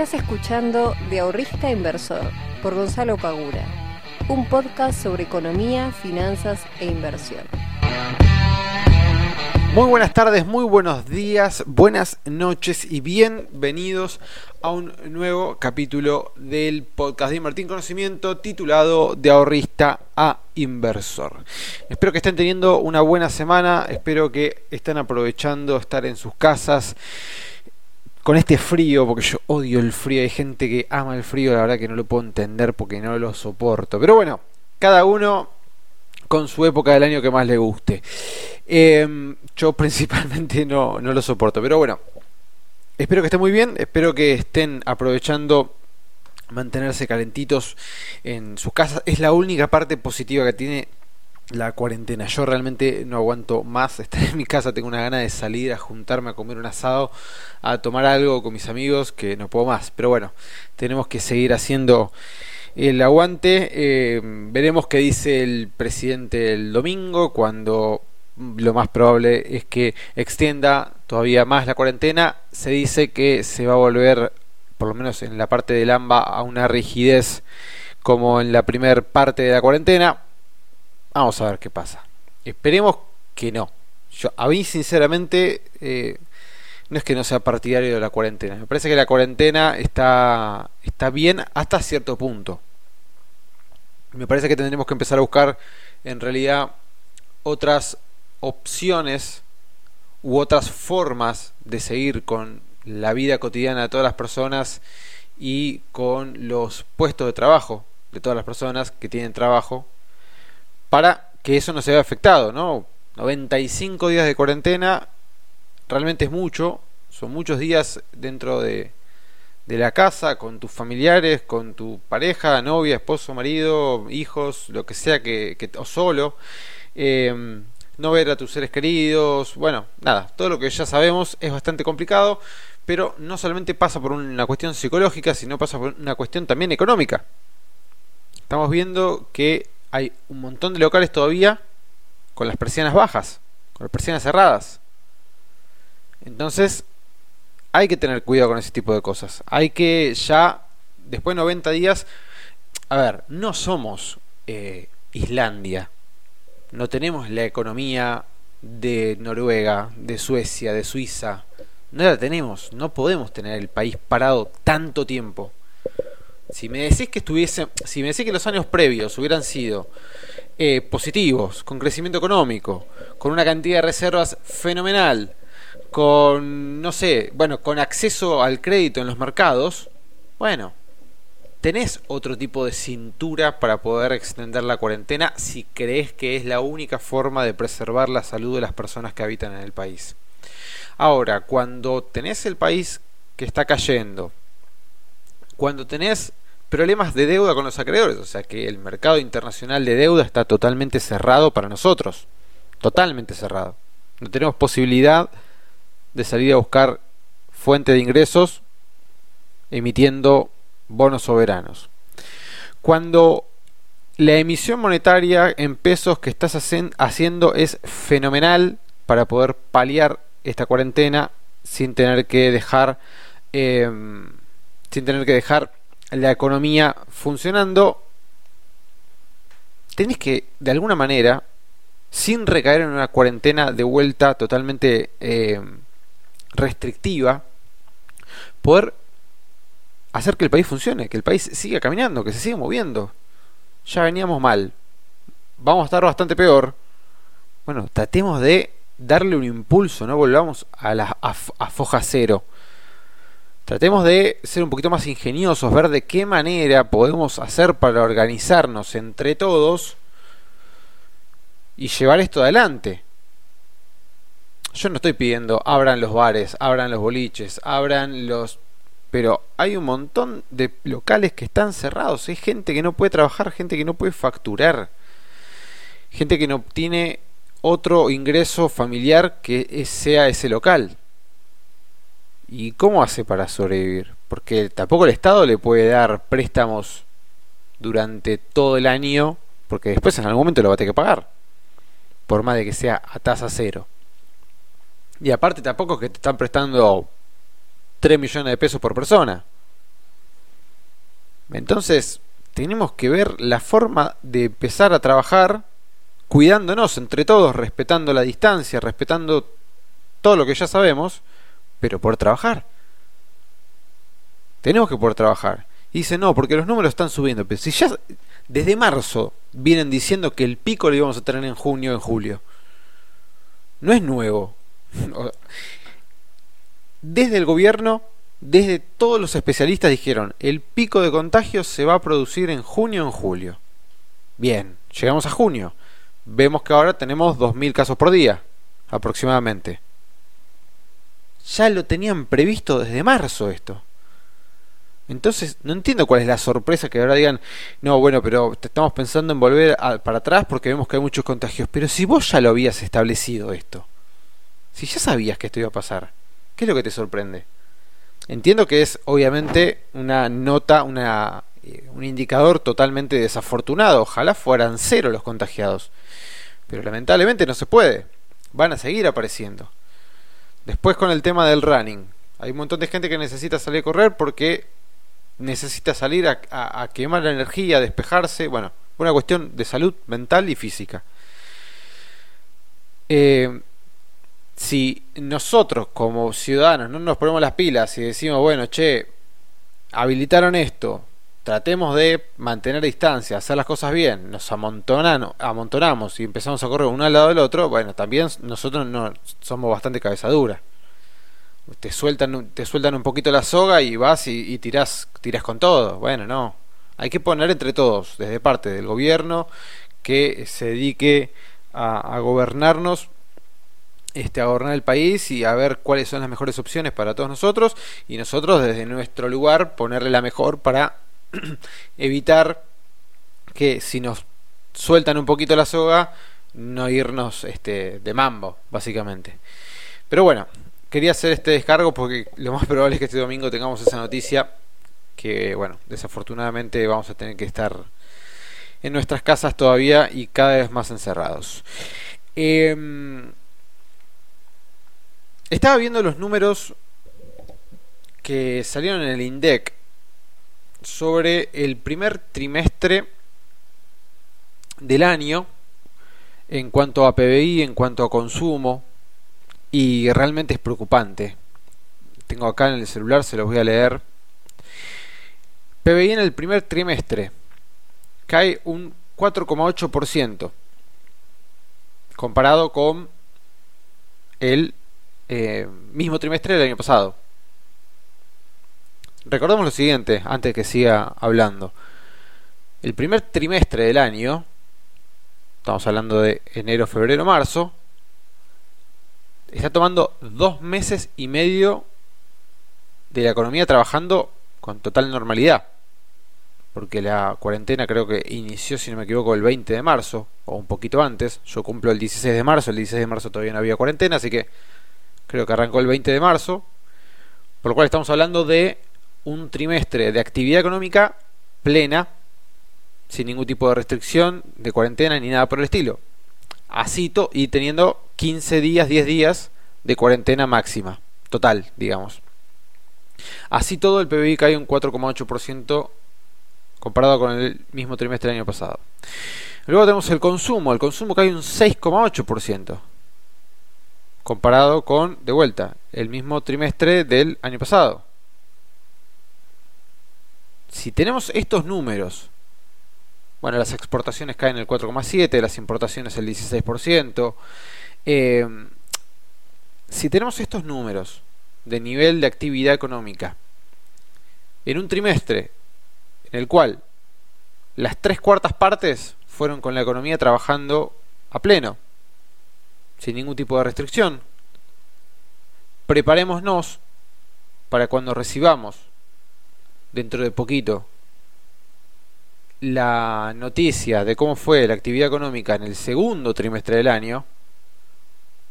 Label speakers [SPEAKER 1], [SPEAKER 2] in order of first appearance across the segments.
[SPEAKER 1] Estás escuchando De Ahorrista Inversor por Gonzalo Pagura, un podcast sobre economía, finanzas e inversión.
[SPEAKER 2] Muy buenas tardes, muy buenos días, buenas noches y bienvenidos a un nuevo capítulo del podcast de Invertir Conocimiento titulado De ahorrista a inversor. Espero que estén teniendo una buena semana, espero que estén aprovechando estar en sus casas con este frío, porque yo odio el frío, hay gente que ama el frío, la verdad que no lo puedo entender porque no lo soporto. Pero bueno, cada uno con su época del año que más le guste. Em, yo principalmente no, no lo soporto, pero bueno, espero que estén muy bien, espero que estén aprovechando mantenerse calentitos en sus casas. Es la única parte positiva que tiene la cuarentena. Yo realmente no aguanto más estar en mi casa, tengo una gana de salir a juntarme a comer un asado, a tomar algo con mis amigos, que no puedo más. Pero bueno, tenemos que seguir haciendo el aguante. Eh, veremos qué dice el presidente el domingo, cuando lo más probable es que extienda todavía más la cuarentena. Se dice que se va a volver, por lo menos en la parte del AMBA, a una rigidez como en la primera parte de la cuarentena. Vamos a ver qué pasa. Esperemos que no. Yo, a mí, sinceramente, eh, no es que no sea partidario de la cuarentena. Me parece que la cuarentena está, está bien hasta cierto punto. Me parece que tendremos que empezar a buscar en realidad otras opciones u otras formas de seguir con la vida cotidiana de todas las personas y con los puestos de trabajo de todas las personas que tienen trabajo para que eso no se vea afectado, ¿no? 95 días de cuarentena realmente es mucho, son muchos días dentro de, la casa, con tus familiares, con tu pareja, novia, esposo, marido, hijos, lo que sea que, o solo. Eh, no ver a tus seres queridos, bueno, nada, todo lo que ya sabemos es bastante complicado, pero no solamente pasa por una cuestión psicológica, sino pasa por una cuestión también económica. Estamos viendo que hay un montón de locales todavía con las persianas bajas, con las persianas cerradas. Entonces, hay que tener cuidado con ese tipo de cosas. Hay que ya, después de 90 días, a ver, no somos eh, Islandia, no tenemos la economía de Noruega, de Suecia, de Suiza. No la tenemos, no podemos tener el país parado tanto tiempo. Si me decís que si me decís que los años previos hubieran sido eh, positivos, con crecimiento económico, con una cantidad de reservas fenomenal, con, no sé, bueno, con acceso al crédito en los mercados, bueno, tenés otro tipo de cintura para poder extender la cuarentena si crees que es la única forma de preservar la salud de las personas que habitan en el país. Ahora, cuando tenés el país que está cayendo, cuando tenés problemas de deuda con los acreedores, o sea que el mercado internacional de deuda está totalmente cerrado para nosotros, totalmente cerrado. No tenemos posibilidad de salir a buscar fuente de ingresos emitiendo bonos soberanos. Cuando la emisión monetaria en pesos que estás haciendo es fenomenal para poder paliar esta cuarentena sin tener que dejar em, sin tener que dejar la economía funcionando tenés que de alguna manera sin recaer en una cuarentena de vuelta totalmente em, restrictiva poder hacer que el país funcione, que el país siga caminando, que se siga moviendo. Ya veníamos mal. Vamos a estar bastante peor. Bueno, tratemos de darle un impulso, no volvamos a la a, foja cero. Tratemos de ser un poquito más ingeniosos, ver de qué manera podemos hacer para organizarnos entre todos y llevar esto adelante. Yo no estoy pidiendo abran los bares, abran los boliches, abran los pero hay un montón de locales que están cerrados. Hay gente que no puede trabajar, gente que no puede facturar, gente que no tiene otro ingreso familiar que sea ese local. ¿Y cómo hace para sobrevivir? Porque tampoco el Estado le puede dar préstamos durante todo el año, porque después en algún momento lo va a tener que pagar, por más de que sea a tasa cero. Y aparte tampoco es que te están prestando 3 millones de pesos por persona. Entonces, tenemos que ver la forma de empezar a trabajar cuidándonos entre todos, respetando la distancia, respetando todo lo que ya sabemos, pero por trabajar. Tenemos que poder trabajar. Y dice, no, porque los números están subiendo. Pero si ya desde marzo vienen diciendo que el pico lo íbamos a tener en junio, en julio. No es nuevo. Desde el gobierno, desde todos los especialistas dijeron, el pico de contagios se va a producir en junio, en julio. Bien, llegamos a junio. Vemos que ahora tenemos 2.000 casos por día, aproximadamente. Ya lo tenían previsto desde marzo esto. Entonces, no entiendo cuál es la sorpresa que ahora digan, no, bueno, pero estamos pensando en volver para atrás porque vemos que hay muchos contagios. Pero si vos ya lo habías establecido esto, si ya sabías que esto iba a pasar, ¿qué es lo que te sorprende? Entiendo que es obviamente una nota, una, eh, un indicador totalmente desafortunado. Ojalá fueran cero los contagiados. Pero lamentablemente no se puede. Van a seguir apareciendo. Después con el tema del running. Hay un montón de gente que necesita salir a correr porque necesita salir a, quemar la energía, a despejarse, bueno, una cuestión de salud mental y física. Eh, si nosotros como ciudadanos no nos ponemos las pilas y decimos, bueno, che, habilitaron esto, tratemos de mantener distancia, hacer las cosas bien, nos amontonamos y empezamos a correr uno al lado del otro, bueno, también nosotros no somos bastante cabezadura te sueltan, te sueltan un poquito la soga y vas y, y tirás, con todo. Bueno, no. Hay que poner entre todos, desde parte del gobierno, que se dedique a, gobernarnos, este, a gobernar el país y a ver cuáles son las mejores opciones para todos nosotros y nosotros desde nuestro lugar ponerle la mejor para evitar que si nos sueltan un poquito la soga no irnos este, de mambo básicamente pero bueno quería hacer este descargo porque lo más probable es que este domingo tengamos esa noticia que, bueno, desafortunadamente vamos a tener que estar en nuestras casas todavía y cada vez más encerrados. Em, estaba viendo los números que salieron en el INDEC sobre el primer trimestre del año en cuanto a PBI, en cuanto a consumo, y realmente es preocupante. Tengo acá en el celular, se los voy a leer. PBI en el primer trimestre cae un 4,8% comparado con el eh, mismo trimestre del año pasado. Recordemos lo siguiente, antes que siga hablando. El primer trimestre del año, estamos hablando de enero, febrero, marzo, está tomando dos meses y medio de la economía trabajando con total normalidad. Porque la cuarentena creo que inició, si no me equivoco, el 20 de marzo, o un poquito antes. Yo cumplo el 16 de marzo, el 16 de marzo todavía no había cuarentena, así que creo que arrancó el 20 de marzo. Por lo cual estamos hablando de un trimestre de actividad económica plena, sin ningún tipo de restricción, de cuarentena ni nada por el estilo. Así y teniendo 15 días, 10 días de cuarentena máxima, total, digamos. Así todo el PBI cae un 4,8% comparado con el mismo trimestre del año pasado. Luego tenemos el consumo, el consumo cae un 6,8% comparado con, de vuelta, el mismo trimestre del año pasado. Si tenemos estos números, bueno, las exportaciones caen el 4,7%, las importaciones el 16%, eh, si tenemos estos números de nivel de actividad económica en un trimestre en el cual las tres cuartas partes fueron con la economía trabajando a pleno, sin ningún tipo de restricción, preparémonos para cuando recibamos dentro de poquito la noticia de cómo fue la actividad económica en el segundo trimestre del año,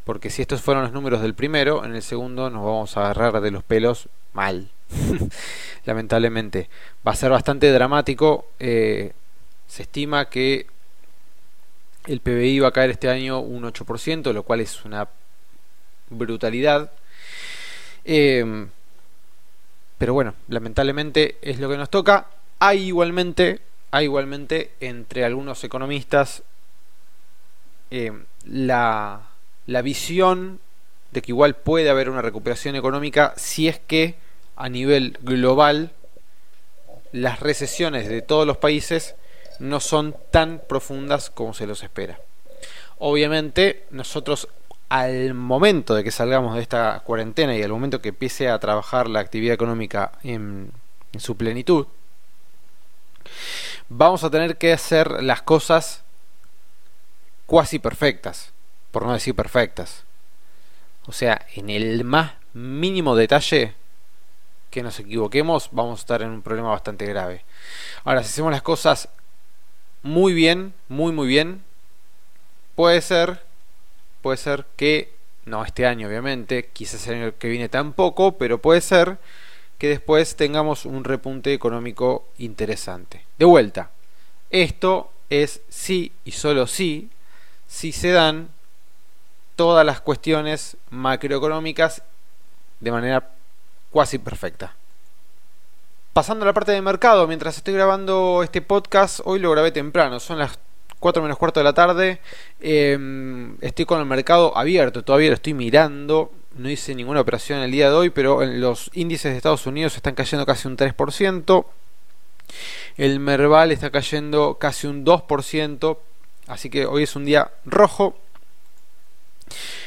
[SPEAKER 2] porque si estos fueron los números del primero, en el segundo nos vamos a agarrar de los pelos mal. Lamentablemente. Va a ser bastante dramático. Eh, se estima que el PBI va a caer este año un 8%, lo cual es una brutalidad. Eh, pero bueno, lamentablemente es lo que nos toca. Hay igualmente, hay igualmente entre algunos economistas eh, la, la visión de que igual puede haber una recuperación económica si es que a nivel global las recesiones de todos los países no son tan profundas como se los espera. Obviamente nosotros al momento de que salgamos de esta cuarentena y al momento que empiece a trabajar la actividad económica en, su plenitud, vamos a tener que hacer las cosas cuasi perfectas, por no decir perfectas. O sea, en el más mínimo detalle que nos equivoquemos, vamos a estar en un problema bastante grave. Ahora, si hacemos las cosas muy bien, muy muy bien, puede ser, puede ser que, no este año obviamente, quizás el año que viene tampoco, pero puede ser que después tengamos un repunte económico interesante. De vuelta, esto es sí y solo sí, si se dan todas las cuestiones macroeconómicas de manera cuasi perfecta. Pasando a la parte de mercado, mientras estoy grabando este podcast, hoy lo grabé temprano, son las 4 menos cuarto de la tarde, em, estoy con el mercado abierto, todavía lo estoy mirando, no hice ninguna operación el día de hoy, pero los índices de Estados Unidos están cayendo casi un 3%, el Merval está cayendo casi un 2%, así que hoy es un día rojo,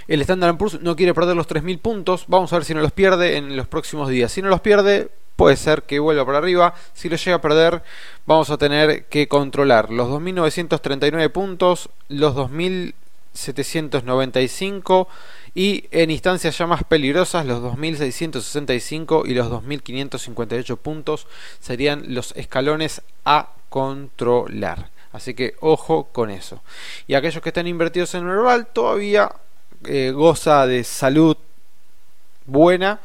[SPEAKER 2] el Standard Poor's no quiere perder los 3.000 puntos. Vamos a ver si no los pierde en los próximos días. Si no los pierde, puede ser que vuelva para arriba. Si lo llega a perder, vamos a tener que controlar los 2.939 puntos, los 2.795 y en instancias ya más peligrosas los 2.665 y los 2.558 puntos serían los escalones a controlar. Así que ojo con eso. Y aquellos que están invertidos en Merval todavía eh, goza de salud buena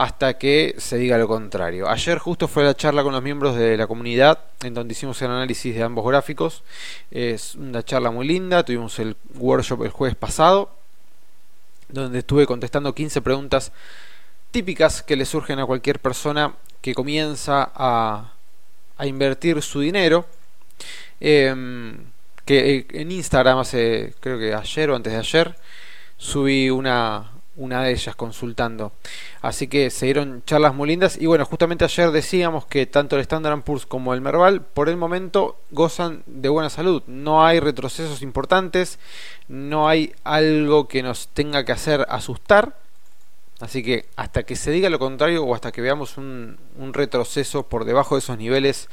[SPEAKER 2] hasta que se diga lo contrario. Ayer justo fue la charla con los miembros de la comunidad en donde hicimos el análisis de ambos gráficos. Es una charla muy linda, tuvimos el workshop el jueves pasado donde estuve contestando 15 preguntas típicas que le surgen a cualquier persona que comienza a, invertir su dinero. Em, que eh, en Instagram hace creo que ayer o antes de ayer subí una, una de ellas consultando. Así que se dieron charlas muy lindas. Y bueno, justamente ayer decíamos que tanto el Standard Poor's como el Merval por el momento gozan de buena salud. No hay retrocesos importantes, no hay algo que nos tenga que hacer asustar. Así que hasta que se diga lo contrario o hasta que veamos un, un retroceso por debajo de esos niveles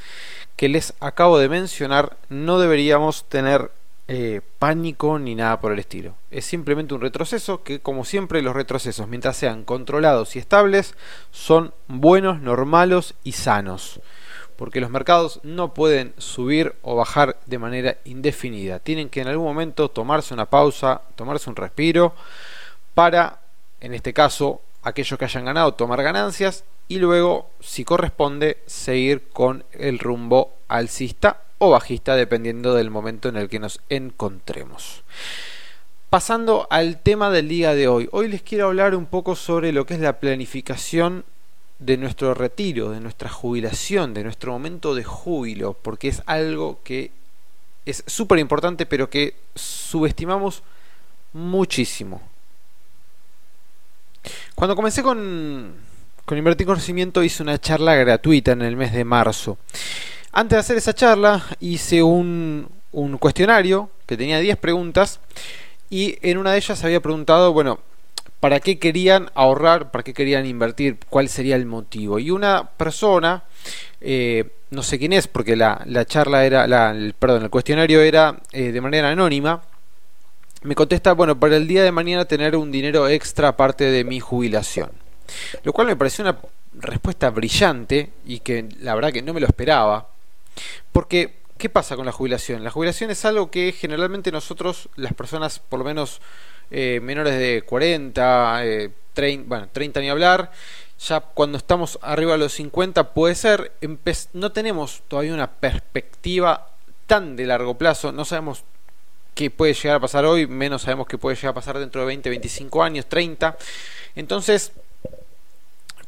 [SPEAKER 2] que les acabo de mencionar, no deberíamos tener eh, pánico ni nada por el estilo. Es simplemente un retroceso que, como siempre, los retrocesos, mientras sean controlados y estables, son buenos, normales y sanos. Porque los mercados no pueden subir o bajar de manera indefinida. Tienen que en algún momento tomarse una pausa, tomarse un respiro para, en este caso, aquellos que hayan ganado, tomar ganancias y luego, si corresponde, seguir con el rumbo alcista o bajista dependiendo del momento en el que nos encontremos. Pasando al tema del día de hoy, hoy les quiero hablar un poco sobre lo que es la planificación de nuestro retiro, de nuestra jubilación, de nuestro momento de júbilo, porque es algo que es súper importante pero que subestimamos muchísimo. Cuando comencé con, con Invertir Conocimiento hice una charla gratuita en el mes de marzo antes de hacer esa charla hice un, cuestionario que tenía 10 preguntas y en una de ellas había preguntado, bueno, ¿para qué querían ahorrar? ¿Para qué querían invertir? ¿Cuál sería el motivo? Y una persona, eh, no sé quién es, porque la, charla era, la, el, perdón, el cuestionario era eh, de manera anónima, me contesta, bueno, para el día de mañana tener un dinero extra aparte de mi jubilación. Lo cual me pareció una respuesta brillante y que la verdad que no me lo esperaba. Porque, ¿qué pasa con la jubilación? La jubilación es algo que generalmente nosotros, las personas por lo menos eh, menores de 40, 30, eh, bueno, 30 ni hablar, ya cuando estamos arriba de los 50 puede ser, no tenemos todavía una perspectiva tan de largo plazo, no sabemos qué puede llegar a pasar hoy, menos sabemos qué puede llegar a pasar dentro de 20, 25 años, 30. Entonces,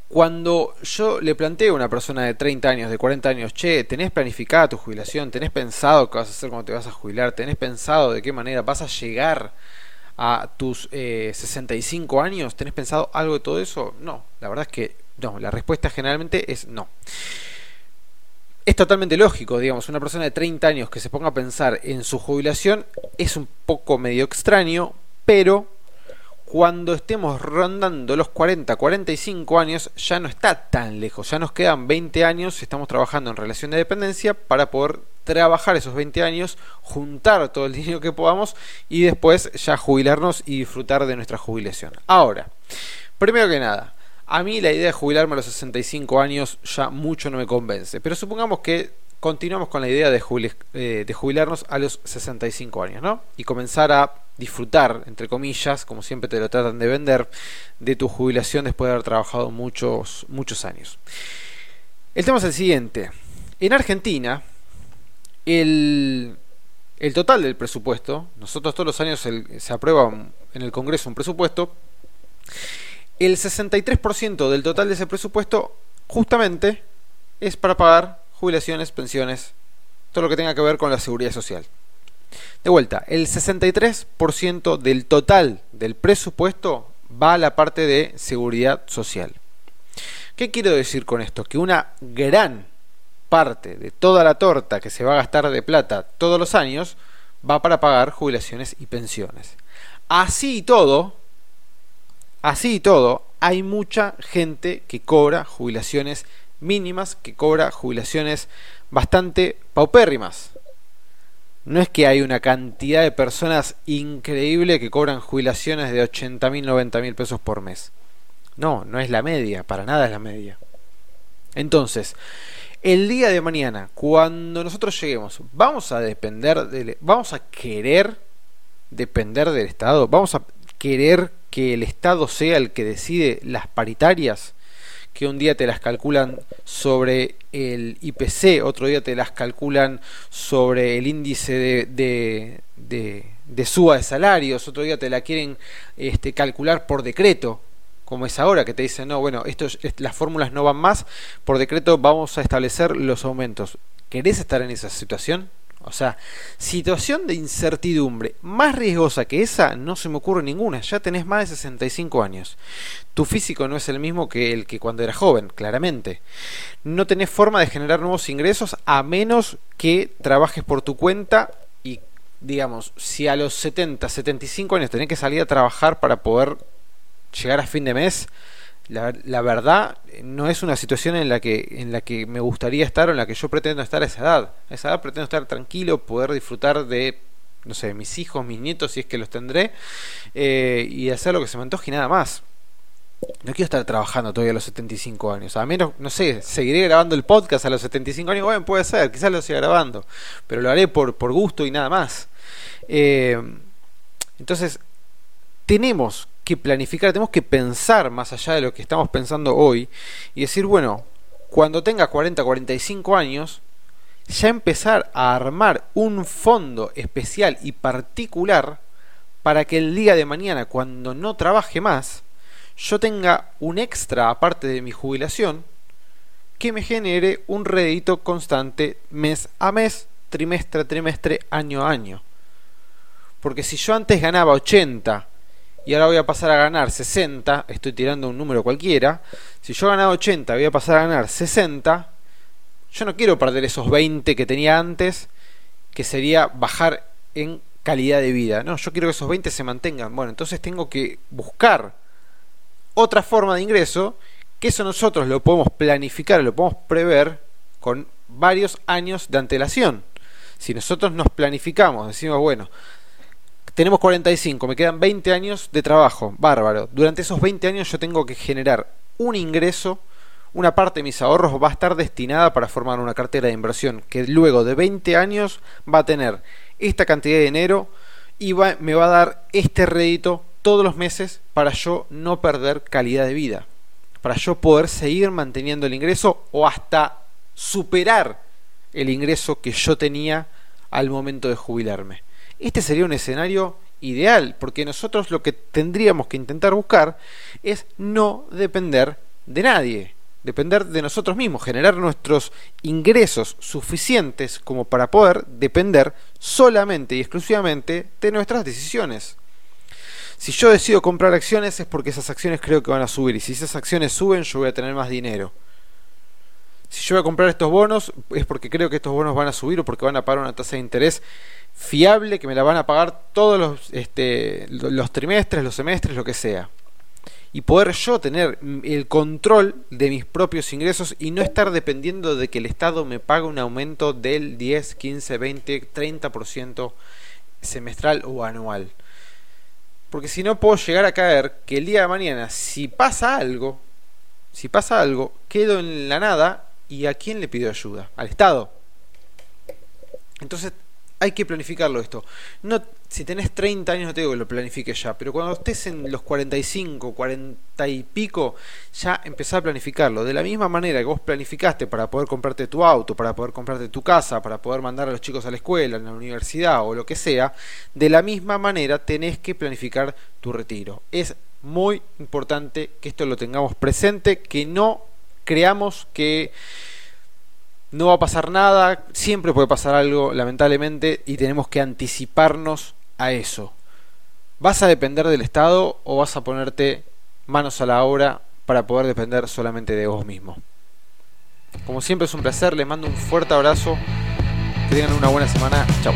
[SPEAKER 2] Cuando yo le planteo a una persona de 30 años, de 40 años, che, ¿tenés planificada tu jubilación? ¿Tenés pensado qué vas a hacer cuando te vas a jubilar? ¿Tenés pensado de qué manera vas a llegar a tus 65 eh, años? ¿Tenés pensado algo de todo eso? No, la verdad es que no, la respuesta generalmente es no. Es totalmente lógico, digamos, una persona de 30 años que se ponga a pensar en su jubilación es un poco medio extraño, pero cuando estemos rondando los 40, 45 años, ya no está tan lejos, ya nos quedan 20 años, estamos trabajando en relación de dependencia para poder trabajar esos 20 años, juntar todo el dinero que podamos y después ya jubilarnos y disfrutar de nuestra jubilación. Ahora, primero que nada, a mí la idea de jubilarme a los 65 años ya mucho no me convence, pero supongamos que continuamos con la idea de, eh, jubilarnos a los 65 años, ¿no? Y comenzar a disfrutar, entre comillas, como siempre te lo tratan de vender, de tu jubilación después de haber trabajado muchos, muchos años. El tema es el siguiente. En Argentina, el, el total del presupuesto, nosotros todos los años se aprueba en el Congreso un presupuesto, el 63% del total de ese presupuesto justamente es para pagar jubilaciones, pensiones, todo lo que tenga que ver con la seguridad social. De vuelta, el 63% del total del presupuesto va a la parte de seguridad social. ¿Qué quiero decir con esto? Que una gran parte de toda la torta que se va a gastar de plata todos los años va para pagar jubilaciones y pensiones. Así y todo, así y todo, hay mucha gente que cobra jubilaciones mínimas, que cobra jubilaciones bastante paupérrimas. No es que hay una cantidad de personas increíble que cobran jubilaciones de 80 mil, 90 mil pesos por mes. No, no es la media, para nada es la media. Entonces, el día de mañana, cuando nosotros lleguemos, vamos a depender vamos a querer depender del Estado, vamos a querer que el Estado sea el que decide las paritarias que un día te las calculan sobre el IPC, otro día te las calculan sobre el índice de, de, suba de salarios, otro día te la quieren este, calcular por decreto, como es ahora, que te dicen, no, bueno, esto, las fórmulas no van más, por decreto vamos a establecer los aumentos. ¿Querés estar en esa situación? O sea, situación de incertidumbre más riesgosa que esa no se me ocurre ninguna. Ya tenés más de 65 años. Tu físico no es el mismo que el que cuando eras joven, claramente. No tenés forma de generar nuevos ingresos a menos que trabajes por tu cuenta y, digamos, si a los 70, 75 años tenés que salir a trabajar para poder llegar a fin de mes, la, verdad no es una situación en la que en la que me gustaría estar o en la que yo pretendo estar a esa edad. A esa edad pretendo estar tranquilo, poder disfrutar de no sé, mis hijos, mis nietos, si es que los tendré, eh, y hacer lo que se me antoje y nada más. No quiero estar trabajando todavía a los 75 años. A menos, no sé, seguiré grabando el podcast a los 75 años. Bueno, puede ser, quizás lo siga grabando. Pero lo haré por, por gusto y nada más. Eh, entonces, tenemos que planificar, tenemos que pensar más allá de lo que estamos pensando hoy y decir, bueno, cuando tenga 40, 45 años, ya empezar a armar un fondo especial y particular para que el día de mañana, cuando no trabaje más, yo tenga un extra aparte de mi jubilación que me genere un rédito constante mes a mes, trimestre a trimestre, año a año. Porque si yo antes ganaba 80 y ahora voy a pasar a ganar 60, estoy tirando un número cualquiera, si yo ganaba 80 voy a pasar a ganar 60, yo no quiero perder esos 20 que tenía antes, que sería bajar en calidad de vida. No, yo quiero que esos 20 se mantengan. Bueno, entonces tengo que buscar otra forma de ingreso, que eso nosotros lo podemos planificar, lo podemos prever con varios años de antelación. Si nosotros nos planificamos, decimos, bueno, tenemos 45, me quedan 20 años de trabajo, bárbaro. Durante esos 20 años yo tengo que generar un ingreso, una parte de mis ahorros va a estar destinada para formar una cartera de inversión que luego de 20 años va a tener esta cantidad de dinero y me va a dar este rédito todos los meses para yo no perder calidad de vida, para yo poder seguir manteniendo el ingreso o hasta superar el ingreso que yo tenía al momento de jubilarme. Este sería un escenario ideal, porque nosotros lo que tendríamos que intentar buscar es no depender de nadie, depender de nosotros mismos, generar nuestros ingresos suficientes como para poder depender solamente y exclusivamente de nuestras decisiones. Si yo decido comprar acciones es porque esas acciones creo que van a subir y si esas acciones suben yo voy a tener más dinero. Si yo voy a comprar estos bonos es porque creo que estos bonos van a subir o porque van a pagar una tasa de interés fiable que me la van a pagar todos los, este, los trimestres, los semestres, lo que sea y poder yo tener el control de mis propios ingresos y no estar dependiendo de que el Estado me pague un aumento del 10, 15, 20, 30% semestral o anual. Porque si no puedo llegar a caer que el día de mañana, si pasa algo, si pasa algo, quedo en la nada y a quién le pido ayuda? Al Estado. Entonces hay que planificarlo esto. No, si tenés 30 años no te digo que lo planifiques ya, pero cuando estés en los 45, 40 y pico, ya empezá a planificarlo. De la misma manera que vos planificaste para poder comprarte tu auto, para poder comprarte tu casa, para poder mandar a los chicos a la escuela, a la universidad o lo que sea, de la misma manera tenés que planificar tu retiro. Es muy importante que esto lo tengamos presente, que no creamos que no va a pasar nada, siempre puede pasar algo, lamentablemente, y tenemos que anticiparnos a eso. ¿Vas a depender del Estado o vas a ponerte manos a la obra para poder depender solamente de vos mismo? Como siempre es un placer, les mando un fuerte abrazo, que tengan una buena semana, chao.